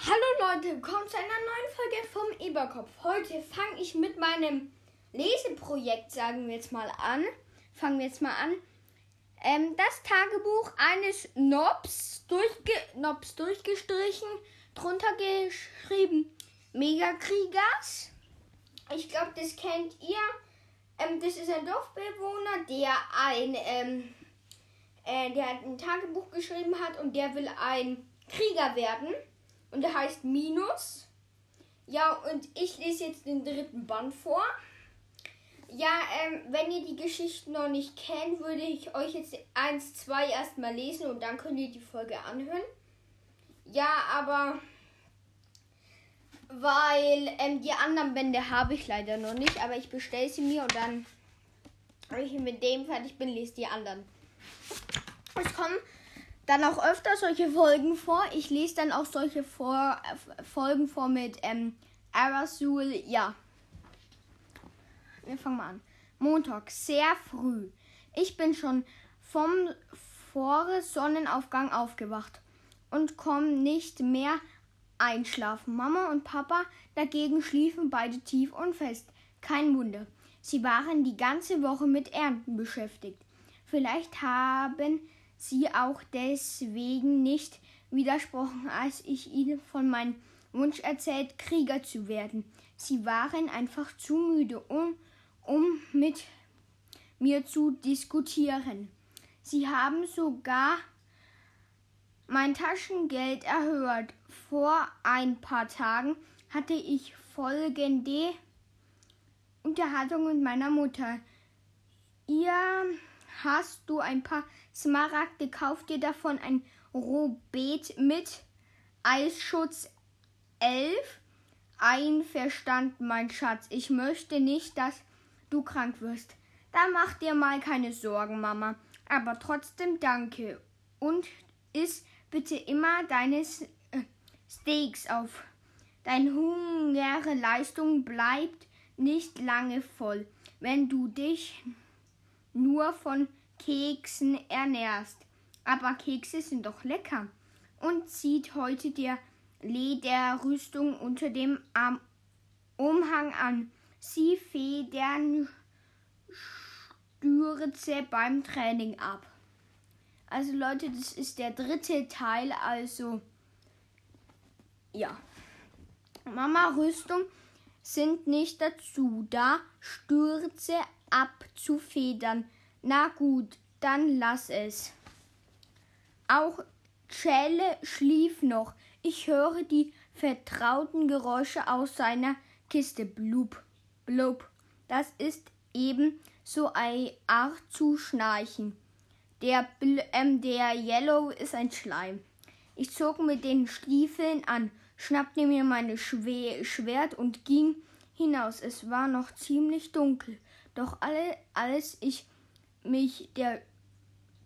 Hallo Leute, willkommen zu einer neuen Folge vom Eberkopf. Heute fange ich mit meinem Leseprojekt, sagen wir jetzt mal an. Fangen wir jetzt mal an. Ähm, das Tagebuch eines Nobs, durchge Nobs durchgestrichen, drunter geschrieben Megakriegers. Ich glaube, das kennt ihr. Ähm, das ist ein Dorfbewohner, der ein, ähm, äh, der ein Tagebuch geschrieben hat und der will ein Krieger werden und der heißt Minus. Ja, und ich lese jetzt den dritten Band vor. Ja, ähm, wenn ihr die Geschichten noch nicht kennt, würde ich euch jetzt eins, zwei erstmal lesen und dann könnt ihr die Folge anhören. Ja, aber weil ähm, die anderen Bände habe ich leider noch nicht, aber ich bestelle sie mir und dann, wenn ich mit dem fertig bin, lese die anderen. Es kommen dann auch öfter solche Folgen vor. Ich lese dann auch solche vor, äh, Folgen vor mit ähm, Arasul. Ja. Wir fangen mal an. Montag, sehr früh. Ich bin schon vom vor Sonnenaufgang aufgewacht und komme nicht mehr einschlafen. Mama und Papa dagegen schliefen beide tief und fest. Kein Wunder. Sie waren die ganze Woche mit Ernten beschäftigt. Vielleicht haben sie auch deswegen nicht widersprochen, als ich ihnen von meinem Wunsch erzählt, Krieger zu werden. Sie waren einfach zu müde, um, um mit mir zu diskutieren. Sie haben sogar mein Taschengeld erhöht. Vor ein paar Tagen hatte ich folgende Unterhaltung mit meiner Mutter. Ihr hast du ein paar Smaragde, kauf dir davon ein Robet mit Eisschutz 11. Einverstanden, mein Schatz. Ich möchte nicht, dass du krank wirst. Da mach dir mal keine Sorgen, Mama. Aber trotzdem danke. Und iss bitte immer deine äh, Steaks auf. Deine hungere Leistung bleibt nicht lange voll, wenn du dich nur von Keksen ernährst. Aber Kekse sind doch lecker. Und zieht heute der Lederrüstung unter dem Arm Umhang an. Sie federn Stürze beim Training ab. Also Leute, das ist der dritte Teil. Also ja. Mama Rüstung sind nicht dazu da, Stürze abzufedern. Na gut, dann lass es. Auch Celle schlief noch. Ich höre die vertrauten Geräusche aus seiner Kiste. Blub, blub. Das ist eben so eine Art zu schnarchen. Der, ähm, der Yellow ist ein Schleim. Ich zog mit den Stiefeln an, schnappte mir meine Schwer Schwert und ging hinaus. Es war noch ziemlich dunkel, doch alle, als ich mich der,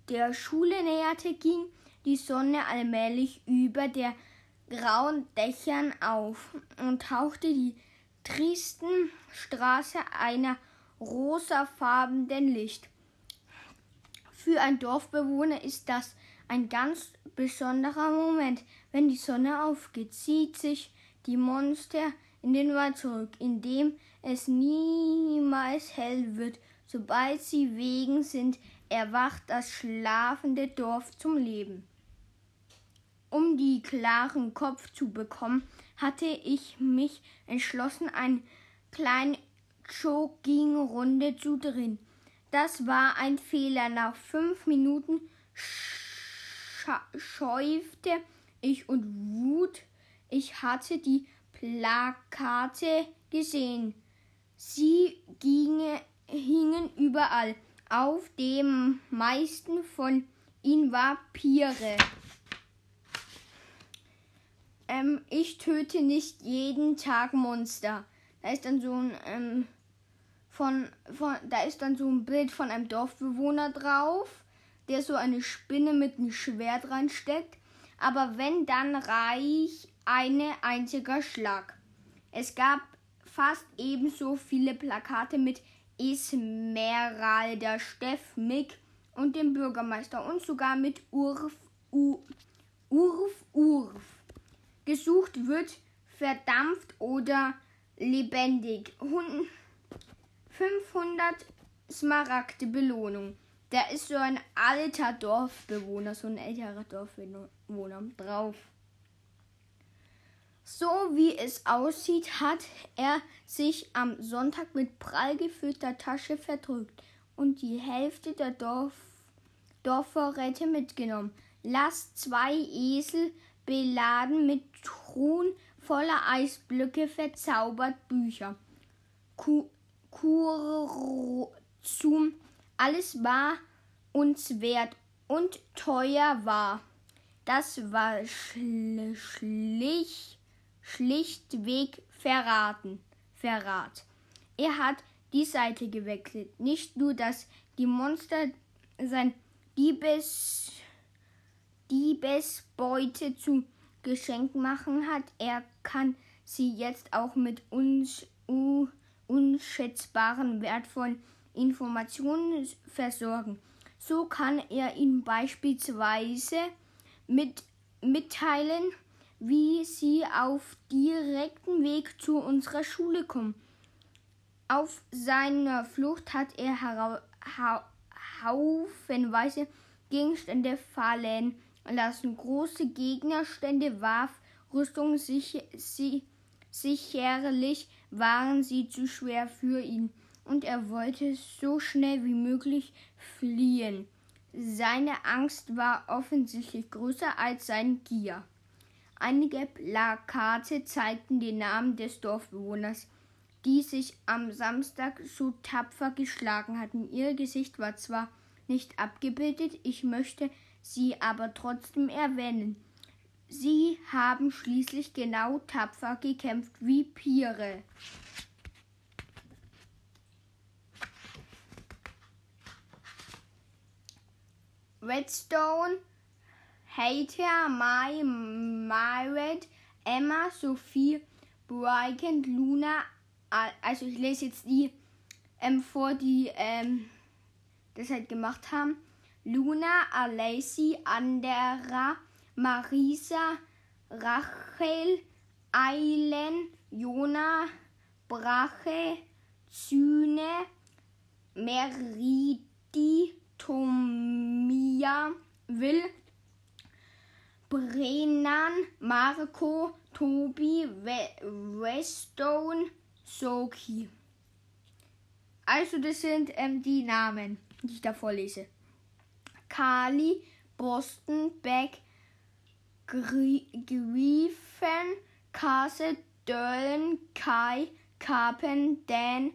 der Schule näherte, ging die Sonne allmählich über der grauen Dächern auf und tauchte die tristen Straße einer rosafarbenen Licht. Für ein Dorfbewohner ist das ein ganz besonderer Moment. Wenn die Sonne aufgeht, zieht sich die Monster in den Wald zurück, in dem es niemals hell wird Sobald sie wegen sind, erwacht das schlafende Dorf zum Leben. Um die klaren Kopf zu bekommen, hatte ich mich entschlossen, eine kleine Jogging-Runde zu drehen. Das war ein Fehler. Nach fünf Minuten schäufte ich und Wut. Ich hatte die Plakate gesehen. Sie gingen hingen überall. Auf dem meisten von ihnen war Pire. Ähm, ich töte nicht jeden Tag Monster. Da ist dann so ein ähm, von, von da ist dann so ein Bild von einem Dorfbewohner drauf, der so eine Spinne mit einem Schwert reinsteckt. Aber wenn dann reicht eine einziger Schlag. Es gab fast ebenso viele Plakate mit Esmeralda, Steff, Mick und dem Bürgermeister und sogar mit Urf, Urf, Urf. gesucht wird, verdampft oder lebendig. 500 Smaragde Belohnung. Da ist so ein alter Dorfbewohner, so ein älterer Dorfbewohner drauf. So wie es aussieht, hat er sich am Sonntag mit prall gefüllter Tasche verdrückt und die Hälfte der Dorf Dorfvorräte mitgenommen. Lasst zwei Esel beladen mit Truhen voller Eisblöcke verzaubert Bücher. Kurzum, alles war uns wert und teuer war. Das war schlicht schlichtweg verraten, Verrat. Er hat die Seite gewechselt. Nicht nur, dass die Monster sein Diebes, Diebesbeute zu Geschenk machen hat, er kann sie jetzt auch mit uns uh, unschätzbaren, wertvollen Informationen versorgen. So kann er ihnen beispielsweise mit, mitteilen, wie sie auf direktem Weg zu unserer Schule kommen. Auf seiner Flucht hat er ha haufenweise Gegenstände fallen lassen. Große Gegnerstände warf Rüstung sich, sie, sicherlich waren sie zu schwer für ihn und er wollte so schnell wie möglich fliehen. Seine Angst war offensichtlich größer als sein Gier. Einige Plakate zeigten den Namen des Dorfbewohners, die sich am Samstag so tapfer geschlagen hatten. Ihr Gesicht war zwar nicht abgebildet, ich möchte sie aber trotzdem erwähnen. Sie haben schließlich genau tapfer gekämpft wie Piere. Redstone Hater, Mai, Myred, Emma, Sophie, Bryant, Luna. Also ich lese jetzt die ähm, vor, die ähm, das halt gemacht haben. Luna, Alessi, Andera, Marisa, Rachel, Eilen, Jona, Brache, Zyne, Meridi, Tomia, Will, Brennan, Marco, Tobi, Westone, Soki. Also das sind ähm, die Namen, die ich da vorlese. Kali, Boston, Beck, Griefen, Kase, Döllen, Kai, Kapen, Dan,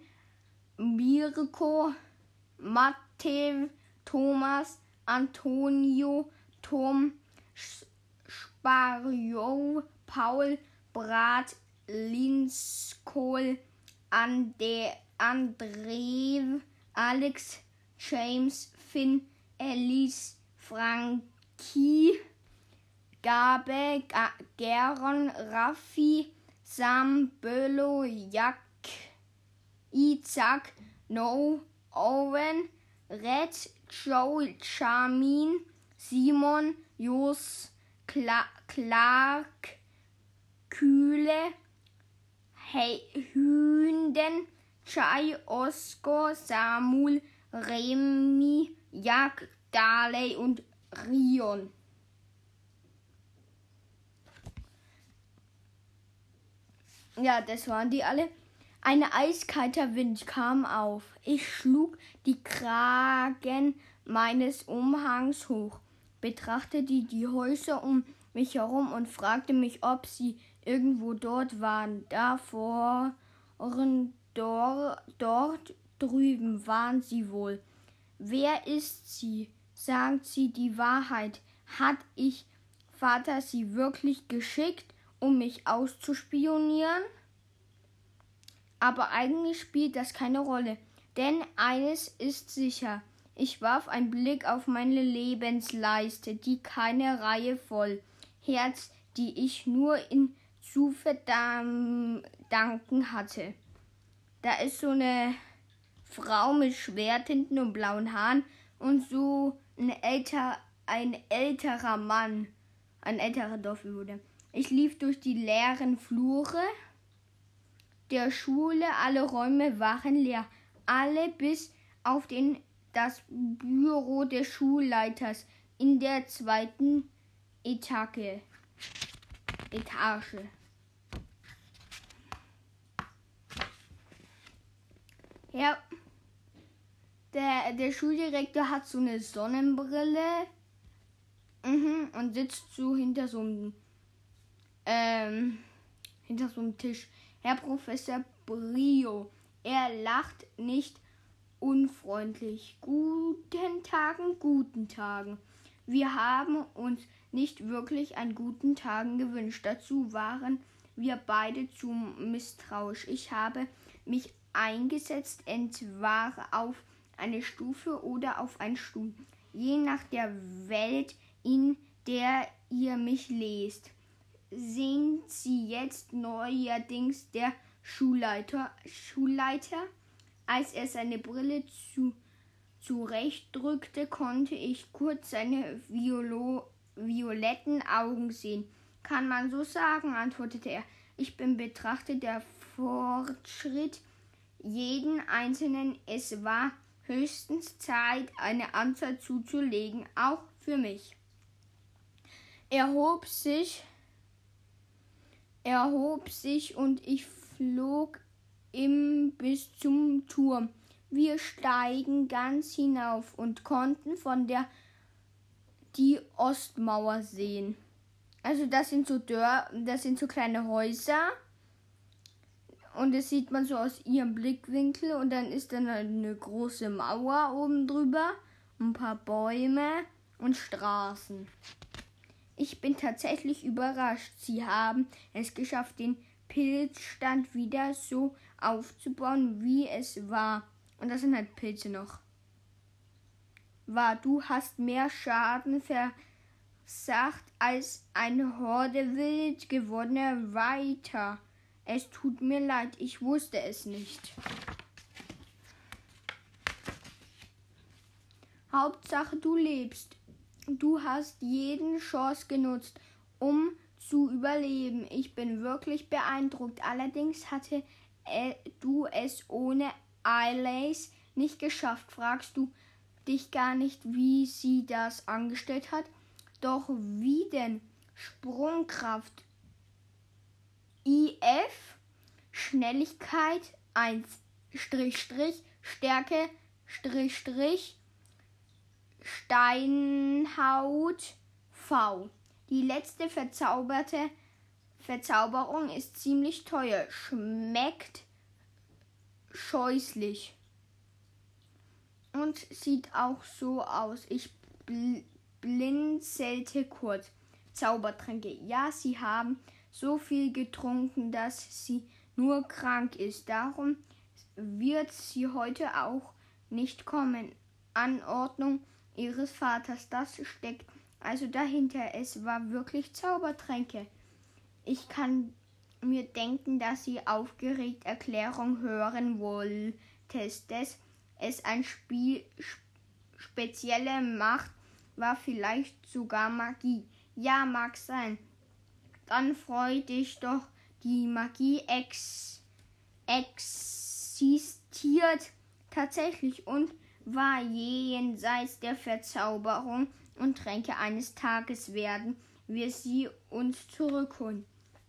Mirko, Matthew, Thomas, Antonio, Tom, Barrio, Paul, Brat, Linskohl, Ande, Andre, Alex, James, Finn, Alice, Frankie, Gabe, Ga Geron, Raffi, Sam, Bölo, Jack, Isaac, No, Owen, Red, Joe, Charmin, Simon, Jos, Clark, Kühle, hey, Hünden, Chai, Oskar, Samuel, Remi, Jak, Darley und Rion. Ja, das waren die alle. Ein eiskalter Wind kam auf. Ich schlug die Kragen meines Umhangs hoch betrachtete die Häuser um mich herum und fragte mich, ob sie irgendwo dort waren. Da vorn, dor, dort drüben waren sie wohl. Wer ist sie? Sagt sie die Wahrheit? Hat ich Vater sie wirklich geschickt, um mich auszuspionieren? Aber eigentlich spielt das keine Rolle, denn eines ist sicher, ich warf einen Blick auf meine Lebensleiste, die keine Reihe voll Herz, die ich nur in zu verdanken hatte. Da ist so eine Frau mit Schwert hinten und blauen Haaren und so ein, älter, ein älterer Mann, ein älterer Dorfbewohner. Ich lief durch die leeren Flure der Schule, alle Räume waren leer, alle bis auf den, das Büro des Schulleiters in der zweiten Etage. Etage. Ja, der, der Schuldirektor hat so eine Sonnenbrille mhm, und sitzt so hinter so einem ähm, hinter so einem Tisch. Herr Professor Brio, er lacht nicht unfreundlich. Guten Tagen, guten Tagen. Wir haben uns nicht wirklich einen guten Tagen gewünscht. Dazu waren wir beide zu misstrauisch. Ich habe mich eingesetzt, entweder auf eine Stufe oder auf einen Stuhl, je nach der Welt, in der ihr mich lest. Sind Sie jetzt neuerdings der Schulleiter? Schulleiter? Als er seine Brille zu, zurechtdrückte, konnte ich kurz seine Violo, violetten Augen sehen. Kann man so sagen, antwortete er. Ich bin betrachtet der Fortschritt jeden Einzelnen. Es war höchstens Zeit, eine Anzahl zuzulegen, auch für mich. Er hob sich, erhob sich und ich flog im bis zum Turm. Wir steigen ganz hinauf und konnten von der die Ostmauer sehen. Also das sind so Dörr, das sind so kleine Häuser und das sieht man so aus ihrem Blickwinkel und dann ist dann eine große Mauer oben drüber, ein paar Bäume und Straßen. Ich bin tatsächlich überrascht. Sie haben es geschafft, den Pilzstand wieder so aufzubauen, wie es war. Und das sind halt Pilze noch. War, du hast mehr Schaden versacht als eine Horde wild gewordener Weiter. Es tut mir leid, ich wusste es nicht. Hauptsache, du lebst. Du hast jeden Chance genutzt, um zu überleben. Ich bin wirklich beeindruckt. Allerdings hatte du es ohne Eilays nicht geschafft. Fragst du dich gar nicht, wie sie das angestellt hat? Doch wie denn? Sprungkraft IF, Schnelligkeit 1, Strich, Strich, Stärke, Strich, Strich, Steinhaut V. Die letzte verzauberte Verzauberung ist ziemlich teuer, schmeckt scheußlich und sieht auch so aus. Ich bl blinzelte kurz. Zaubertränke. Ja, sie haben so viel getrunken, dass sie nur krank ist. Darum wird sie heute auch nicht kommen. Anordnung ihres Vaters. Das steckt also dahinter. Es war wirklich Zaubertränke. Ich kann mir denken, dass sie aufgeregt Erklärung hören wolltest. Dass es ein Spiel spezielle Macht war, vielleicht sogar Magie. Ja, mag sein. Dann freut dich doch, die Magie ex existiert tatsächlich und war jenseits der Verzauberung und Tränke eines Tages werden wir sie uns zurückholen.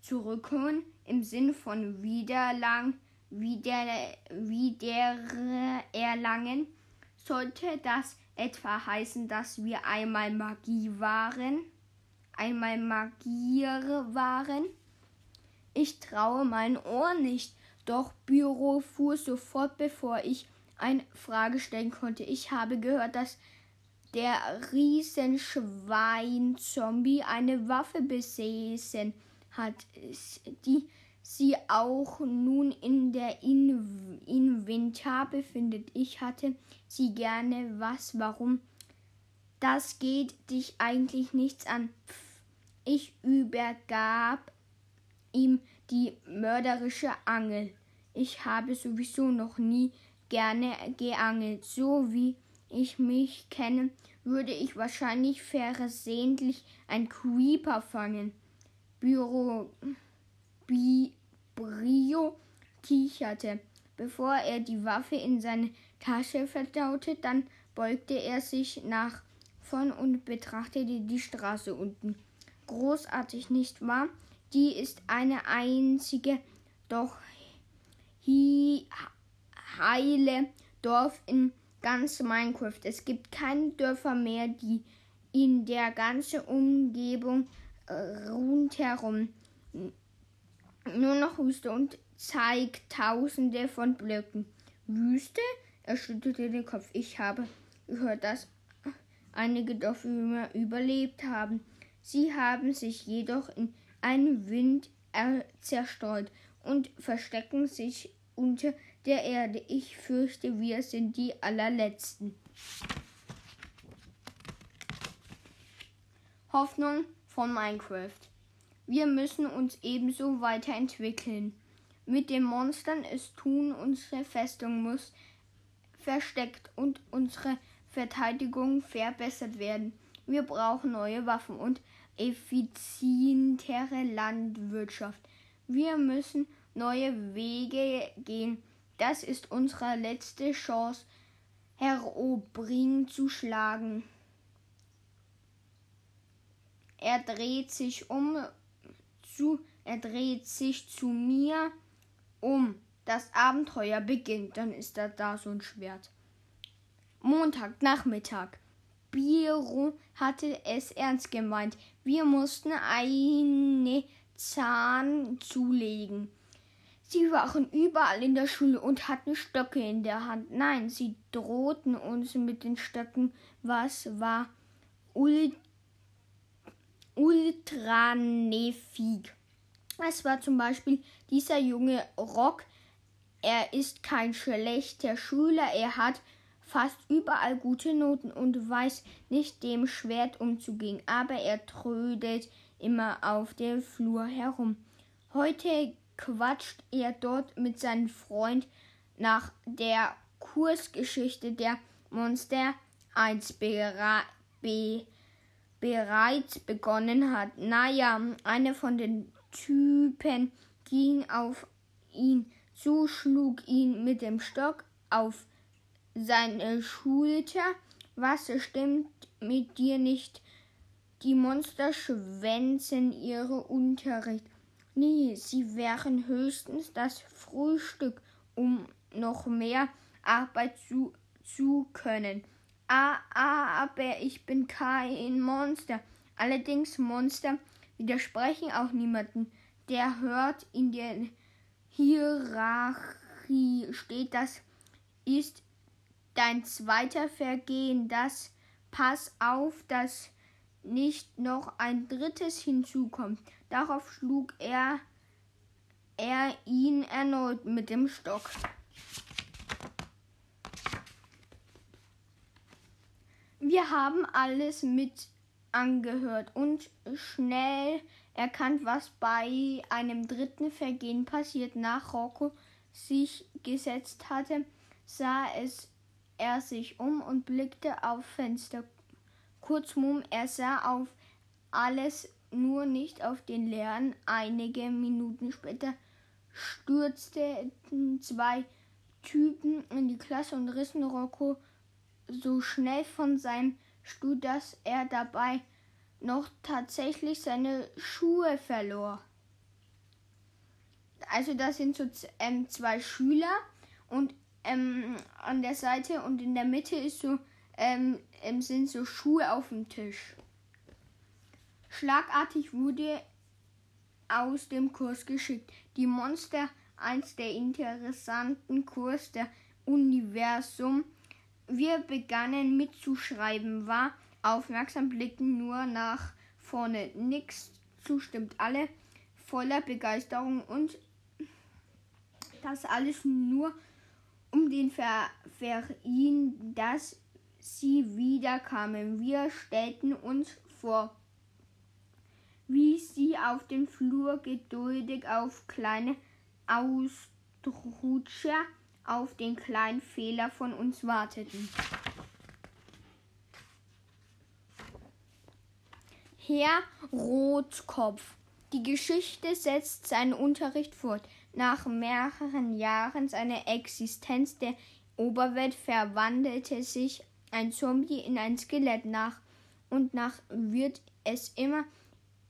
Zurückholen im Sinn von wiederlang, wieder, wieder erlangen. Sollte das etwa heißen, dass wir einmal Magie waren? Einmal Magier waren? Ich traue mein Ohr nicht, doch Büro fuhr sofort, bevor ich eine Frage stellen konnte. Ich habe gehört, dass der Riesenschwein-Zombie eine Waffe besessen hat, die sie auch nun in der in Inventar befindet. Ich hatte sie gerne. Was? Warum? Das geht dich eigentlich nichts an. Pff. Ich übergab ihm die mörderische Angel. Ich habe sowieso noch nie gerne geangelt. So wie ich mich kenne, würde ich wahrscheinlich versehentlich ein Creeper fangen. Büro Bi Brio kicherte. Bevor er die Waffe in seine Tasche verdaute, dann beugte er sich nach vorn und betrachtete die Straße unten. Großartig, nicht wahr? Die ist eine einzige, doch heile Dorf in ganz Minecraft. Es gibt keine Dörfer mehr, die in der ganzen Umgebung rundherum nur noch Wüste und zeigt tausende von Blöcken. Wüste? Er schüttelte den Kopf. Ich habe gehört, dass einige Dorfbewohner überlebt haben. Sie haben sich jedoch in einem Wind zerstreut und verstecken sich unter der Erde. Ich fürchte, wir sind die allerletzten. Hoffnung von Minecraft. Wir müssen uns ebenso weiterentwickeln. Mit den Monstern es tun, unsere Festung muss versteckt und unsere Verteidigung verbessert werden. Wir brauchen neue Waffen und effizientere Landwirtschaft. Wir müssen neue Wege gehen. Das ist unsere letzte Chance, Herobring zu schlagen. Er dreht sich um zu, er dreht sich zu mir um. Das Abenteuer beginnt. Dann ist da da so ein Schwert. Montag, Nachmittag. Biro hatte es ernst gemeint. Wir mussten eine Zahn zulegen. Sie waren überall in der Schule und hatten Stöcke in der Hand. Nein, sie drohten uns mit den Stöcken. Was war ult ultranefig? Es war zum Beispiel dieser junge Rock. Er ist kein schlechter Schüler. Er hat fast überall gute Noten und weiß nicht dem Schwert umzugehen. Aber er trödelt immer auf dem Flur herum. Heute quatscht er dort mit seinem Freund nach der Kursgeschichte der Monster 1 bere be bereits begonnen hat. Naja, einer von den Typen ging auf ihn zu, schlug ihn mit dem Stock auf seine Schulter. Was stimmt mit dir nicht? Die Monster schwänzen ihre Unterricht. Nee, sie wären höchstens das Frühstück, um noch mehr Arbeit zu, zu können. Ah, aber ich bin kein Monster. Allerdings Monster widersprechen auch niemanden. Der hört in der Hierarchie steht, das ist dein zweiter Vergehen. Das pass auf, dass nicht noch ein drittes hinzukommt. Darauf schlug er, er ihn erneut mit dem Stock. Wir haben alles mit angehört und schnell erkannt, was bei einem dritten Vergehen passiert. Nach Rocco sich gesetzt hatte, sah es er sich um und blickte auf Fenster. Kurzum, er sah auf alles nur nicht auf den Lärm. Einige Minuten später stürzten zwei Typen in die Klasse und rissen Rocco so schnell von seinem Stuhl, dass er dabei noch tatsächlich seine Schuhe verlor. Also das sind so ähm, zwei Schüler und ähm, an der Seite und in der Mitte ist so ähm, ähm sind so Schuhe auf dem Tisch. Schlagartig wurde aus dem Kurs geschickt. Die Monster, eins der interessanten Kurs der Universum. Wir begannen mitzuschreiben, war aufmerksam, blicken nur nach vorne. Nix zustimmt alle voller Begeisterung und das alles nur um den Ver Verein, dass sie wieder kamen. Wir stellten uns vor, wie sie auf dem Flur geduldig auf kleine Ausrutscher auf den kleinen Fehler von uns warteten. Herr Rotkopf, Die Geschichte setzt seinen Unterricht fort. Nach mehreren Jahren seiner Existenz der Oberwelt verwandelte sich ein Zombie in ein Skelett nach und nach wird es immer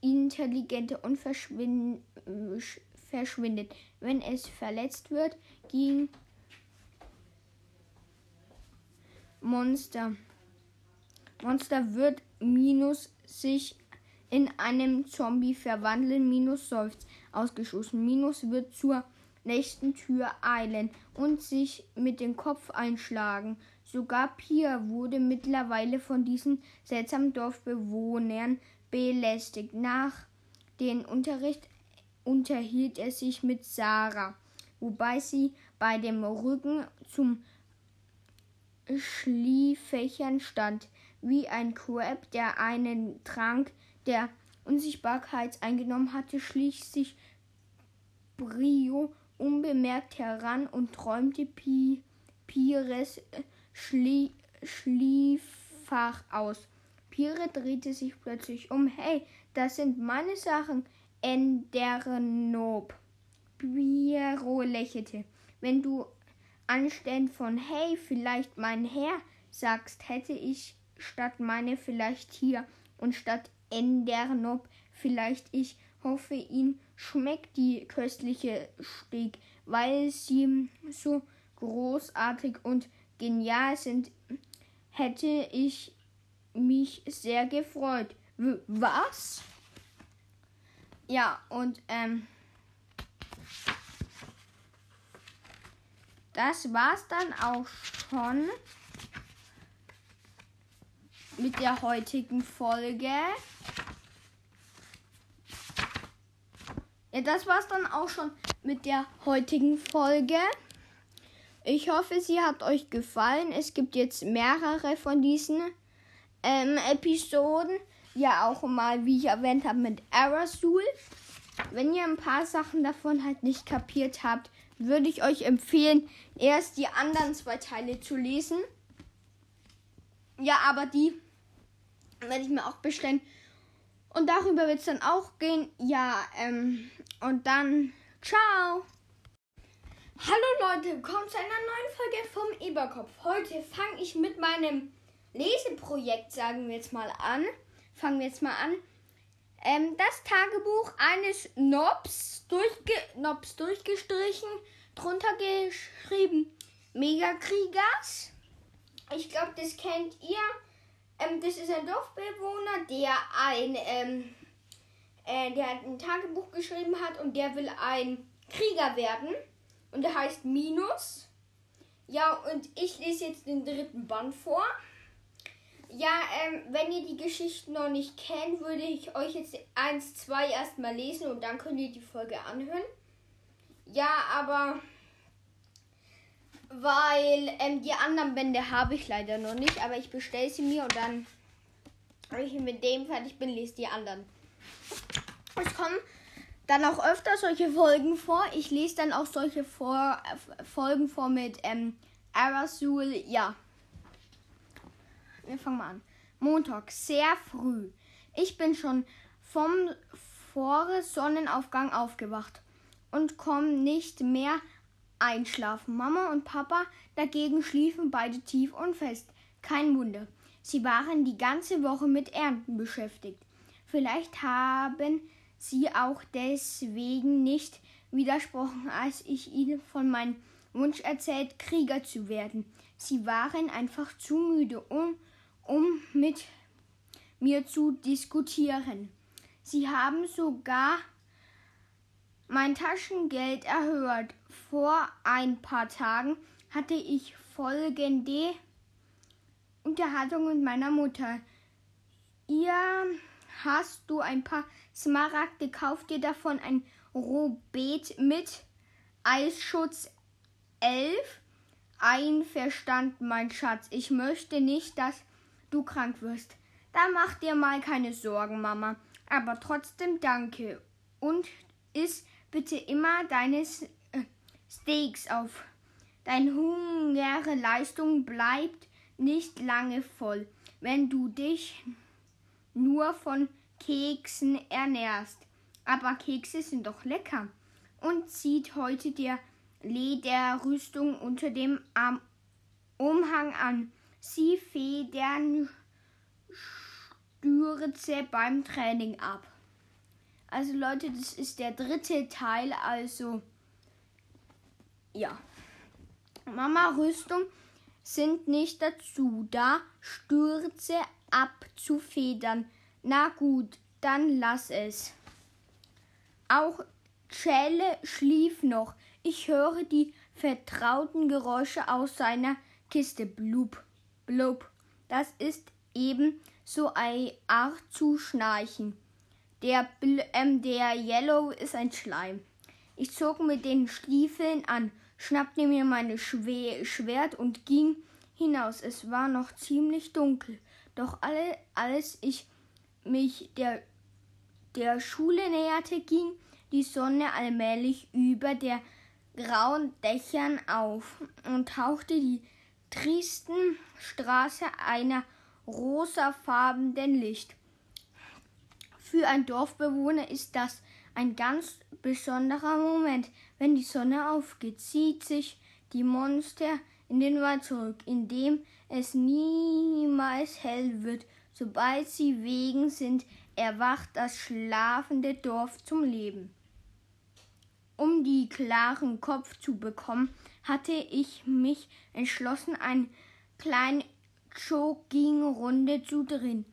intelligenter und verschwindet. Wenn es verletzt wird, ging Monster. Monster wird minus sich in einem Zombie verwandeln, minus seufzt ausgeschossen. Minus wird zur nächsten Tür eilen und sich mit dem Kopf einschlagen. Sogar Pia wurde mittlerweile von diesen seltsamen Dorfbewohnern belästigt. Nach dem Unterricht unterhielt er sich mit Sarah, wobei sie bei dem Rücken zum Schliefächern stand, wie ein Crab, der einen Trank der Unsichtbarkeit eingenommen hatte, schlich sich Brio unbemerkt heran und träumte Pi Pires Schlie Schlieffach aus. Pire drehte sich plötzlich um. Hey, das sind meine Sachen. Endernob. Piero lächelte. Wenn du anstelle von Hey, vielleicht mein Herr sagst, hätte ich statt meine vielleicht hier und statt Endernob vielleicht ich hoffe, ihn schmeckt die köstliche Steak, weil sie so großartig und genial sind, hätte ich mich sehr gefreut. W was? Ja, und ähm, das war's dann auch schon mit der heutigen Folge. Ja, das war's dann auch schon mit der heutigen Folge. Ich hoffe, sie hat euch gefallen. Es gibt jetzt mehrere von diesen ähm, Episoden. Ja, auch mal, wie ich erwähnt habe, mit Arasul. Wenn ihr ein paar Sachen davon halt nicht kapiert habt, würde ich euch empfehlen, erst die anderen zwei Teile zu lesen. Ja, aber die werde ich mir auch bestellen. Und darüber wird es dann auch gehen. Ja, ähm, und dann ciao. Hallo Leute, willkommen zu einer neuen Folge vom Eberkopf. Heute fange ich mit meinem Leseprojekt, sagen wir jetzt mal an. Fangen wir jetzt mal an. Ähm, das Tagebuch eines Nobs, durchge Nobs durchgestrichen, drunter geschrieben Megakriegers. Ich glaube, das kennt ihr. Ähm, das ist ein Dorfbewohner, der ein, ähm, äh, der ein Tagebuch geschrieben hat und der will ein Krieger werden. Und der heißt Minus. Ja, und ich lese jetzt den dritten Band vor. Ja, ähm, wenn ihr die Geschichten noch nicht kennt, würde ich euch jetzt eins, zwei erstmal lesen und dann könnt ihr die Folge anhören. Ja, aber weil ähm, die anderen Bände habe ich leider noch nicht, aber ich bestelle sie mir und dann, wenn ich mit dem fertig bin, lese die anderen. Es kommen dann auch öfter solche Folgen vor. Ich lese dann auch solche vor, äh, Folgen vor mit ähm, Arasul. Ja. Wir fangen mal an. Montag, sehr früh. Ich bin schon vom vor Sonnenaufgang aufgewacht und komme nicht mehr einschlafen. Mama und Papa dagegen schliefen beide tief und fest. Kein Wunder. Sie waren die ganze Woche mit Ernten beschäftigt. Vielleicht haben sie auch deswegen nicht widersprochen, als ich ihnen von meinem Wunsch erzählt, Krieger zu werden. Sie waren einfach zu müde, um, um mit mir zu diskutieren. Sie haben sogar mein Taschengeld erhöht. Vor ein paar Tagen hatte ich folgende Unterhaltung mit meiner Mutter. Ihr hast du ein paar Smaragde, kauf dir davon ein Robet mit Eisschutz 11. Einverstanden, mein Schatz. Ich möchte nicht, dass du krank wirst. Da mach dir mal keine Sorgen, Mama. Aber trotzdem danke. Und iss bitte immer deine äh, Steaks auf. Deine hungere Leistung bleibt nicht lange voll, wenn du dich nur von Keksen ernährst. aber Kekse sind doch lecker. Und zieht heute der Lederrüstung unter dem Arm Umhang an. Sie federn Stürze beim Training ab. Also Leute, das ist der dritte Teil, also ja. Mama Rüstung sind nicht dazu da, Stürze abzufedern. Na gut, dann lass es. Auch Celle schlief noch. Ich höre die vertrauten Geräusche aus seiner Kiste. Blub, blub. Das ist eben so eine Art zu schnarchen. Der, Bl ähm, der Yellow ist ein Schleim. Ich zog mit den Stiefeln an, schnappte mir meine Schwer Schwert und ging hinaus. Es war noch ziemlich dunkel. Doch alle, als ich mich der, der Schule näherte, ging die Sonne allmählich über der grauen Dächern auf und tauchte die tristen Straße einer rosafarbenen Licht. Für ein Dorfbewohner ist das ein ganz besonderer Moment. Wenn die Sonne aufgeht, zieht sich die Monster in den Wald zurück, in dem es niemals hell wird. Sobald sie wegen sind, erwacht das schlafende Dorf zum Leben. Um die klaren Kopf zu bekommen, hatte ich mich entschlossen, eine kleine Jogging-Runde zu drehen.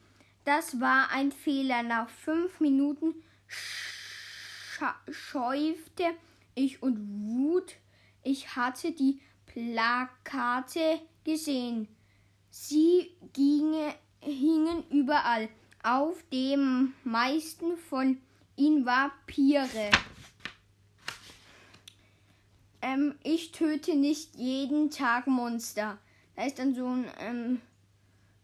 Das war ein Fehler. Nach fünf Minuten schäufte ich und Wut. Ich hatte die Plakate gesehen. Sie ginge, hingen überall. Auf dem meisten von ihnen war Pire. Ähm, ich töte nicht jeden Tag Monster. Da ist dann so ein ähm,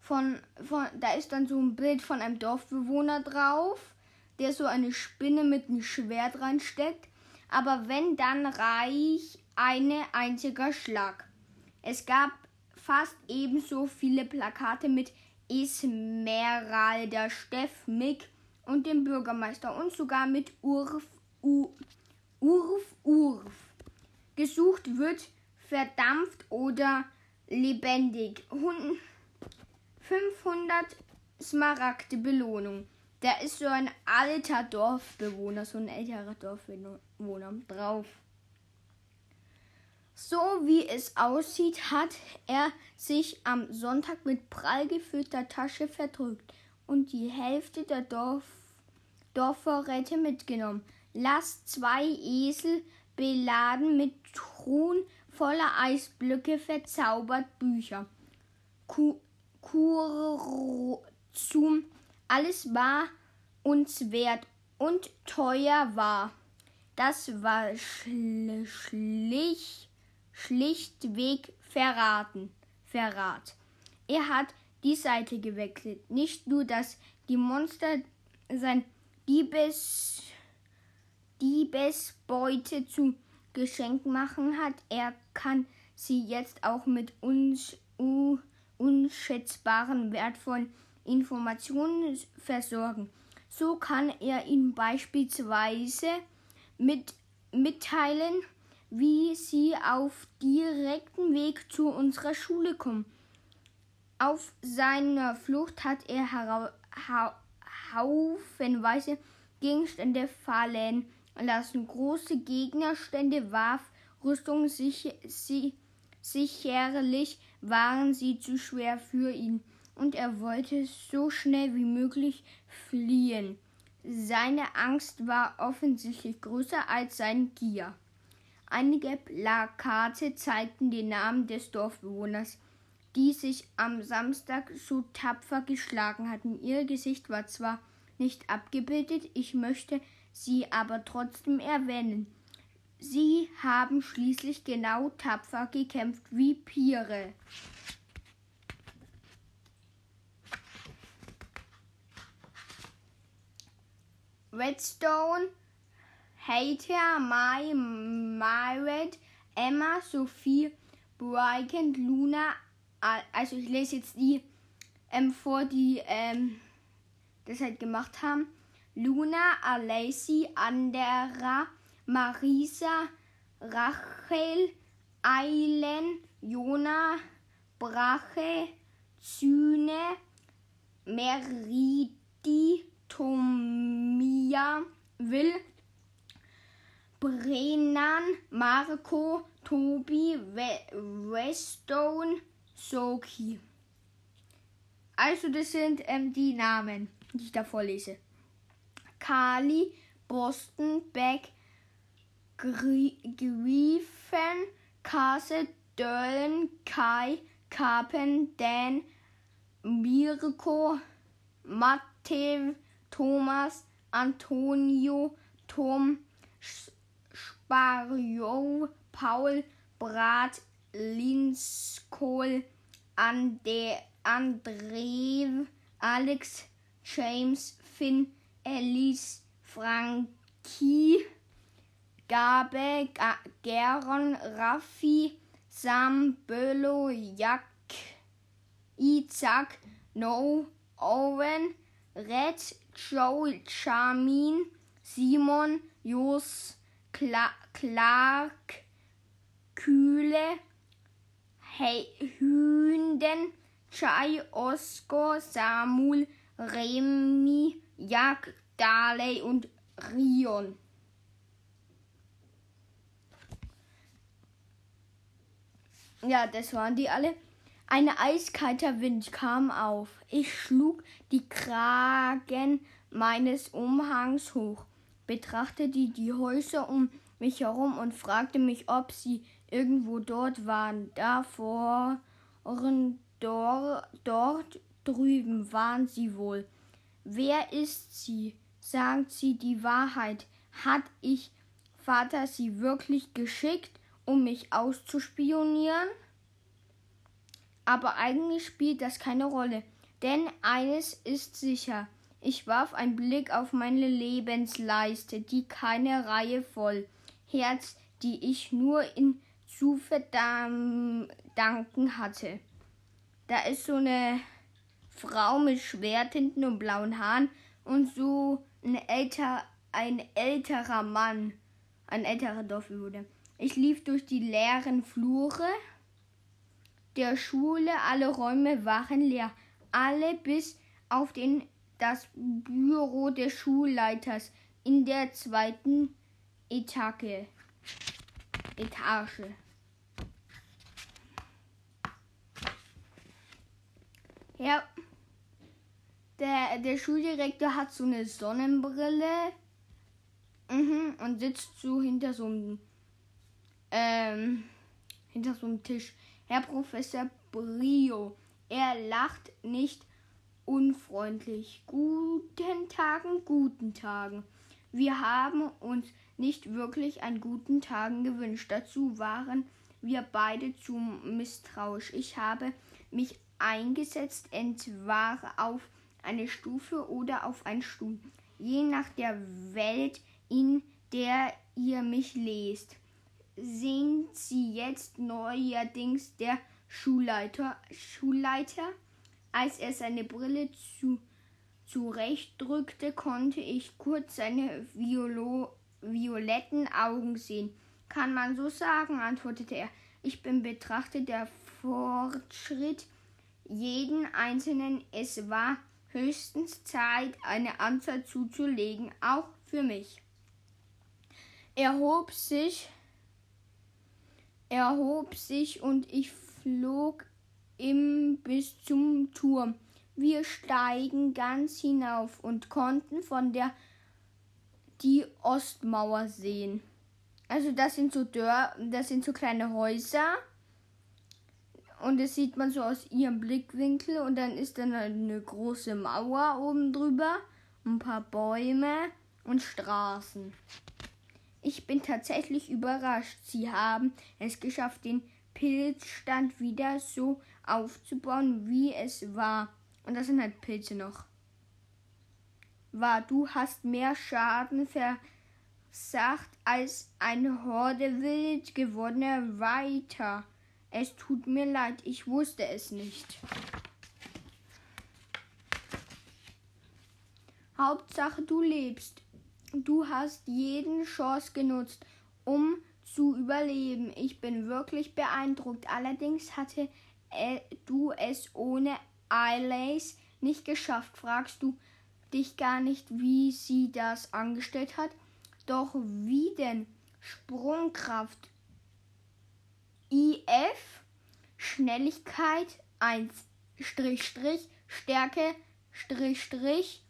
von, von, da ist dann so ein Bild von einem Dorfbewohner drauf, der so eine Spinne mit einem Schwert reinsteckt. Aber wenn, dann reicht eine einziger Schlag. Es gab fast ebenso viele Plakate mit Esmeralda, Steff, Mick und dem Bürgermeister und sogar mit Urf, U, Urf, Urf. Gesucht wird verdampft oder lebendig. 500 Smaragde Belohnung. Da ist so ein alter Dorfbewohner, so ein älterer Dorfbewohner drauf. So wie es aussieht, hat er sich am Sonntag mit prall gefüllter Tasche verdrückt und die Hälfte der Dorf Dorfvorräte mitgenommen. Lass zwei Esel beladen mit Truhen voller Eisblöcke verzaubert Bücher. Ku Kurzum, alles war uns wert und teuer war. Das war schl schlich, schlichtweg verraten, Verrat. Er hat die Seite gewechselt. Nicht nur, dass die Monster sein Diebes, Diebesbeute zu Geschenk machen hat, er kann sie jetzt auch mit uns unschätzbaren wertvollen Informationen versorgen. So kann er ihnen beispielsweise mit, mitteilen, wie sie auf direktem Weg zu unserer Schule kommen. Auf seiner Flucht hat er ha haufenweise Gegenstände fallen lassen. Große Gegnerstände warf Rüstung sich, sich, sicherlich waren sie zu schwer für ihn, und er wollte so schnell wie möglich fliehen. Seine Angst war offensichtlich größer als sein Gier. Einige Plakate zeigten den Namen des Dorfbewohners, die sich am Samstag so tapfer geschlagen hatten. Ihr Gesicht war zwar nicht abgebildet, ich möchte sie aber trotzdem erwähnen. Sie haben schließlich genau tapfer gekämpft wie Pire. Redstone, Hater, Mai, Myred, Emma, Sophie, Bryant, Luna. Also ich lese jetzt die ähm, vor, die ähm, das halt gemacht haben. Luna, Alessi, Andera, Marisa, Rachel, Eilen, Jona, Brache, Zyne, Meridi, Tomia, Will, Brennan, Marco, Tobi, Westone, Soki. Also das sind ähm, die Namen, die ich da vorlese. Kali, Boston, Beck, Griefen, Kase, Döllen, Kai, Kapen, Dan, Mirko, Matthew, Thomas, Antonio, Tom, Spario, Paul, Brat, Linskohl, Ande, Andre, Alex, James, Finn, Alice, Frankie, Gabe, Ga Geron, Raffi, Sam, Bölo, Jack, Isaac, No, Owen, Red, Joe, Charmin, Simon, Jos, Cla Clark, Kühle, hey, Hünden, Chai, Oskar, Samuel, Remi, Jak, Daley und Rion. Ja, das waren die alle. Ein eiskalter Wind kam auf. Ich schlug die Kragen meines Umhangs hoch, betrachtete die Häuser um mich herum und fragte mich, ob sie irgendwo dort waren. Da vorn, dort, dort drüben waren sie wohl. Wer ist sie? Sagt sie die Wahrheit? Hat ich Vater sie wirklich geschickt, um mich auszuspionieren? Aber eigentlich spielt das keine Rolle, denn eines ist sicher. Ich warf einen Blick auf meine Lebensleiste, die keine Reihe voll Herz, die ich nur in zu verdanken hatte. Da ist so eine Frau mit Schwert hinten und blauen Haaren und so ein, älter, ein älterer Mann, ein älterer Dorfbewohner. Ich lief durch die leeren Flure der Schule, alle Räume waren leer, alle bis auf den, das Büro des Schulleiters in der zweiten Etage. Etage. Ja, der, der Schuldirektor hat so eine Sonnenbrille mhm, und sitzt so hinter so einem ähm, hinter so einem Tisch. Herr Professor Brio. Er lacht nicht unfreundlich. Guten Tagen, guten Tagen. Wir haben uns nicht wirklich einen guten Tagen gewünscht. Dazu waren wir beide zu misstrauisch. Ich habe mich eingesetzt, entweder auf eine Stufe oder auf einen Stuhl, je nach der Welt, in der ihr mich lest sind Sie jetzt neuerdings der Schulleiter. Schulleiter. Als er seine Brille zu, zurechtdrückte, konnte ich kurz seine Violo, violetten Augen sehen. Kann man so sagen, antwortete er. Ich bin betrachtet der Fortschritt jeden Einzelnen. Es war höchstens Zeit, eine Anzahl zuzulegen, auch für mich. Er hob sich erhob sich und ich flog im bis zum Turm. Wir steigen ganz hinauf und konnten von der die Ostmauer sehen. Also das sind so Dörr, das sind so kleine Häuser und das sieht man so aus ihrem Blickwinkel und dann ist dann eine große Mauer oben drüber, ein paar Bäume und Straßen. Ich bin tatsächlich überrascht. Sie haben es geschafft, den Pilzstand wieder so aufzubauen, wie es war. Und das sind halt Pilze noch. War, du hast mehr Schaden versacht als eine Horde wild gewordener Weiter. Es tut mir leid, ich wusste es nicht. Hauptsache du lebst. Du hast jeden Chance genutzt, um zu überleben. Ich bin wirklich beeindruckt. Allerdings hatte du es ohne Eilays nicht geschafft. Fragst du dich gar nicht, wie sie das angestellt hat? Doch wie denn? Sprungkraft IF, Schnelligkeit 1, Strich, Strich, Stärke, Strich, Strich,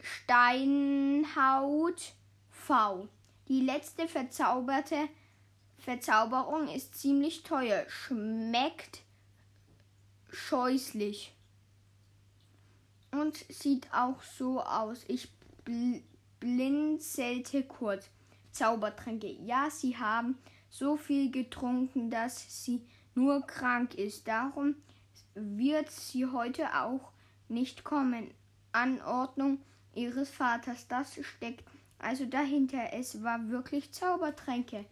Steinhaut V. Die letzte verzauberte Verzauberung ist ziemlich teuer, schmeckt scheußlich und sieht auch so aus. Ich bl blinzelte kurz. Zaubertränke. Ja, sie haben so viel getrunken, dass sie nur krank ist. Darum wird sie heute auch nicht kommen. Anordnung ihres Vaters, das steckt also dahinter. Es war wirklich Zaubertränke.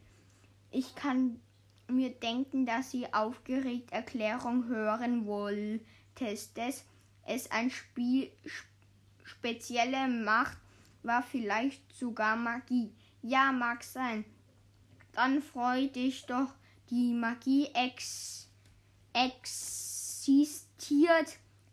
Ich kann mir denken, dass sie aufgeregt Erklärung hören wolltest, dass es ein Spiel spezielle Macht war, vielleicht sogar Magie. Ja, mag sein. Dann freu dich doch, die Magie ex existiert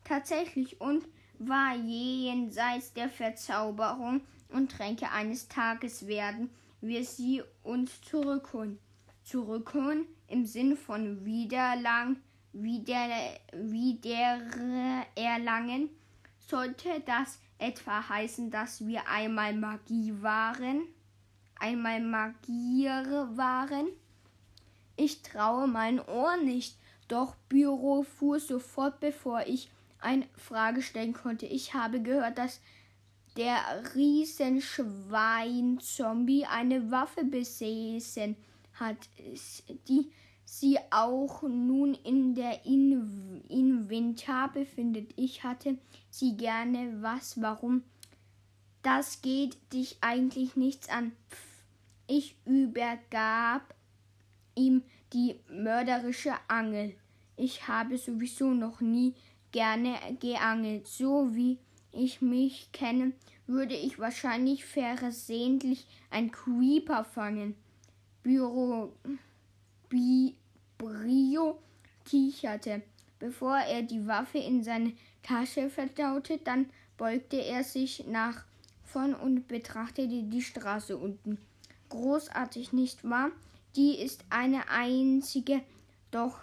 tatsächlich und war jenseits der Verzauberung und Tränke eines Tages werden wir sie uns zurückholen. Zurückholen im Sinn von wiederlang, wieder, wieder erlangen. Sollte das etwa heißen, dass wir einmal Magie waren? Einmal Magier waren? Ich traue mein Ohr nicht, doch Büro fuhr sofort, bevor ich eine Frage stellen konnte. Ich habe gehört, dass der Riesenschwein-Zombie eine Waffe besessen hat, die sie auch nun in der in Inventar befindet. Ich hatte sie gerne. Was? Warum? Das geht dich eigentlich nichts an. Pff. Ich übergab ihm die mörderische Angel. Ich habe sowieso noch nie gerne geangelt. So wie ich mich kenne, würde ich wahrscheinlich versehentlich ein Creeper fangen. Büro Bi, Brio kicherte, bevor er die Waffe in seine Tasche verdaute. Dann beugte er sich nach vorn und betrachtete die Straße unten. Großartig, nicht wahr? Die ist eine einzige, doch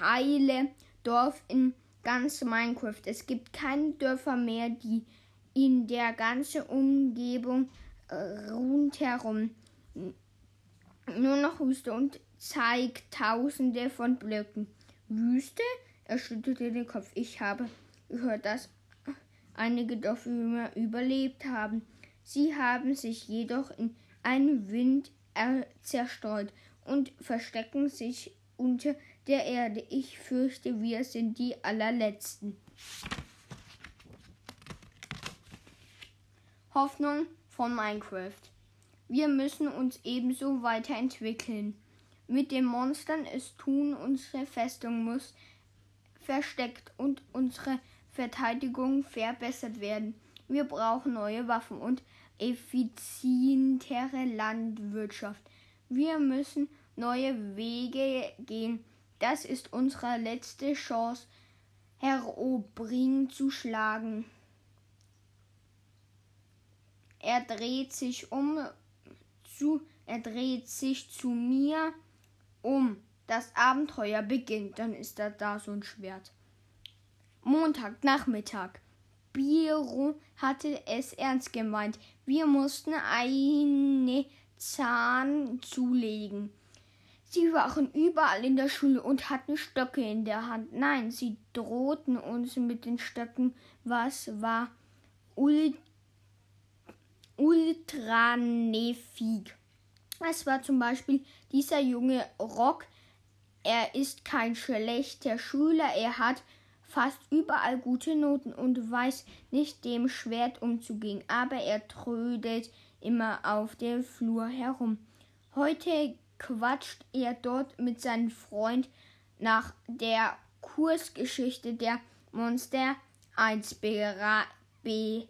heile Dorf in ganz Minecraft. Es gibt keine Dörfer mehr, die in der ganzen Umgebung äh, rundherum nur noch Wüste und zeigt tausende von Blöcken. Wüste? Er schüttelte den Kopf. Ich habe gehört, dass einige Dorfbewohner überlebt haben. Sie haben sich jedoch in einem Wind zerstreut und verstecken sich unter der Erde. Ich fürchte, wir sind die allerletzten. Hoffnung von Minecraft. Wir müssen uns ebenso weiterentwickeln. Mit den Monstern es tun, unsere Festung muss versteckt und unsere Verteidigung verbessert werden. Wir brauchen neue Waffen und effizientere Landwirtschaft. Wir müssen neue Wege gehen. Das ist unsere letzte Chance, Herr Obring zu schlagen. Er dreht sich um zu, er dreht sich zu mir um. Das Abenteuer beginnt. Dann ist da da so ein Schwert. Montag, Nachmittag. Biro hatte es ernst gemeint. Wir mussten eine Zahn zulegen. Sie waren überall in der Schule und hatten Stöcke in der Hand. Nein, sie drohten uns mit den Stöcken. Was war Ult ultranefig? Es war zum Beispiel dieser junge Rock. Er ist kein schlechter Schüler. Er hat fast überall gute Noten und weiß nicht dem Schwert umzugehen. Aber er trödelt immer auf dem Flur herum. Heute quatscht er dort mit seinem Freund nach der Kursgeschichte der Monster als bere be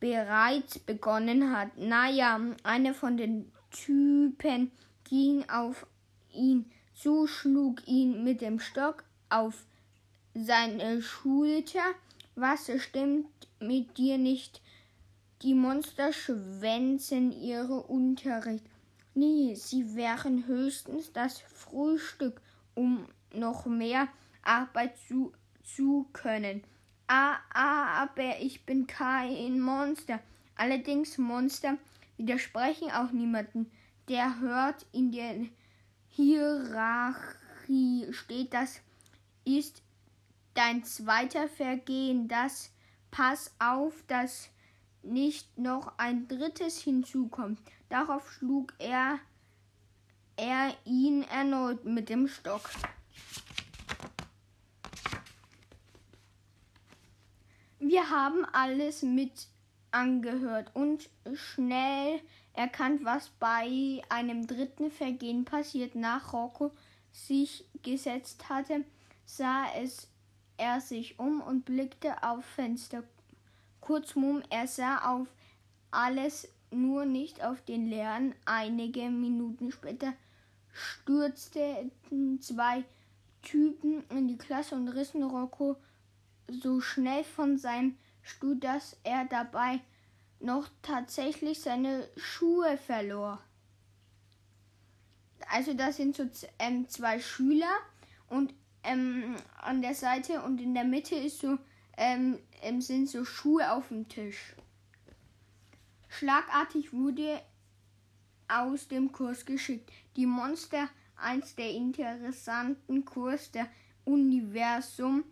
bereits begonnen hat. Naja, einer von den Typen ging auf ihn zu, schlug ihn mit dem Stock auf seine Schulter. Was stimmt mit dir nicht? Die Monster schwänzen ihre Unterricht. Nee, sie wären höchstens das Frühstück, um noch mehr Arbeit zu, zu können. Ah, ah, aber ich bin kein Monster. Allerdings Monster widersprechen auch niemanden. Der hört in der Hierarchie steht, das ist dein zweiter Vergehen. Das pass auf, dass nicht noch ein drittes hinzukommt. Darauf schlug er, er ihn erneut mit dem Stock. Wir haben alles mit angehört und schnell erkannt, was bei einem dritten Vergehen passiert. Nach Rocco sich gesetzt hatte, sah es er sich um und blickte auf Fenster. Kurzum, er sah auf alles, nur nicht auf den leeren. Einige Minuten später stürzten zwei Typen in die Klasse und rissen Rocco so schnell von seinem Stuhl, dass er dabei noch tatsächlich seine Schuhe verlor. Also das sind so ähm, zwei Schüler und ähm, an der Seite und in der Mitte ist so ähm, ähm, sind so Schuhe auf dem Tisch. Schlagartig wurde aus dem Kurs geschickt. Die Monster, eins der interessanten Kurs der Universum.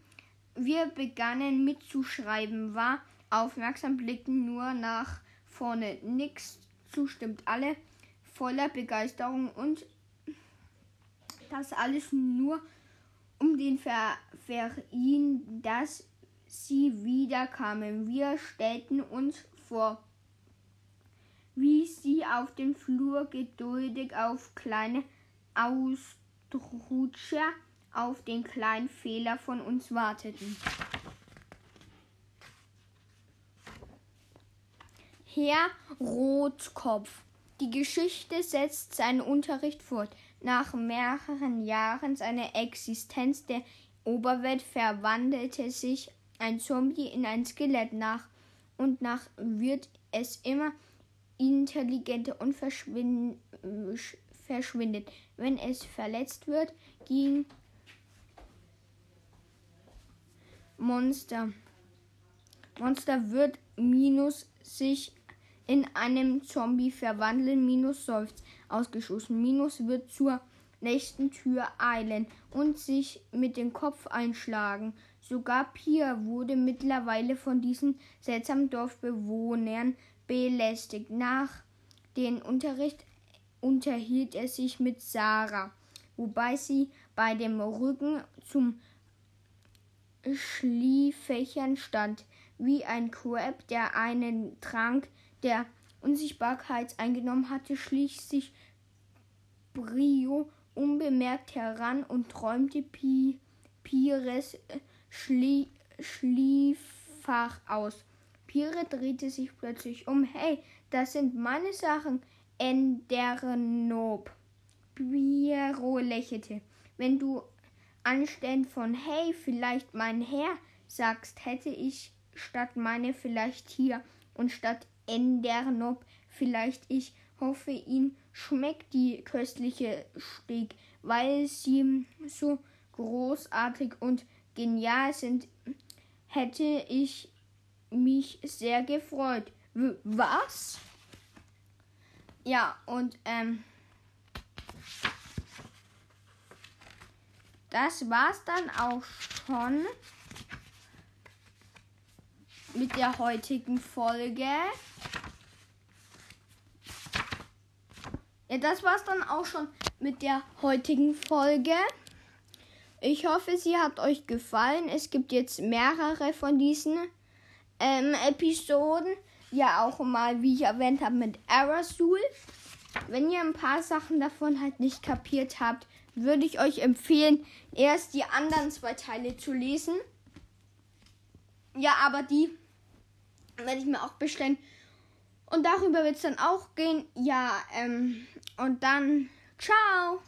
Wir begannen mitzuschreiben, war aufmerksam, blicken nur nach vorne. Nix zustimmt alle voller Begeisterung und das alles nur um den Ver Verein, dass sie wieder kamen. Wir stellten uns vor, wie sie auf dem Flur geduldig auf kleine Ausrutscher auf den kleinen Fehler von uns warteten. Herr Rotkopf. Die Geschichte setzt seinen Unterricht fort. Nach mehreren Jahren seiner Existenz der Oberwelt verwandelte sich ein Zombie in ein Skelett nach und nach wird es immer intelligenter und verschwindet. Wenn es verletzt wird, ging Monster. Monster wird minus sich in einem Zombie verwandeln, Minus seufzt, ausgeschossen. Minus wird zur nächsten Tür eilen und sich mit dem Kopf einschlagen. Sogar Pia wurde mittlerweile von diesen seltsamen Dorfbewohnern belästigt. Nach dem Unterricht unterhielt er sich mit Sarah, wobei sie bei dem Rücken zum Schliefächern stand, wie ein Crab, der einen Trank der Unsichtbarkeit eingenommen hatte, schlich sich Brio unbemerkt heran und träumte Pi Pires schlie Schlieffach aus. Pire drehte sich plötzlich um. Hey, das sind meine Sachen. Endernob. Piero lächelte. Wenn du anstelle von Hey, vielleicht mein Herr sagst, hätte ich statt meine vielleicht hier und statt Endernob vielleicht ich hoffe, ihn schmeckt die köstliche Steak, weil sie so großartig und genial sind, hätte ich mich sehr gefreut. W was? Ja, und ähm, das war's dann auch schon mit der heutigen Folge. Ja, das war's dann auch schon mit der heutigen Folge. Ich hoffe, sie hat euch gefallen. Es gibt jetzt mehrere von diesen ähm, Episoden. Ja, auch mal, wie ich erwähnt habe, mit Arasul. Wenn ihr ein paar Sachen davon halt nicht kapiert habt, würde ich euch empfehlen, erst die anderen zwei Teile zu lesen. Ja, aber die werde ich mir auch bestellen. Und darüber wird es dann auch gehen. Ja, ähm, und dann ciao.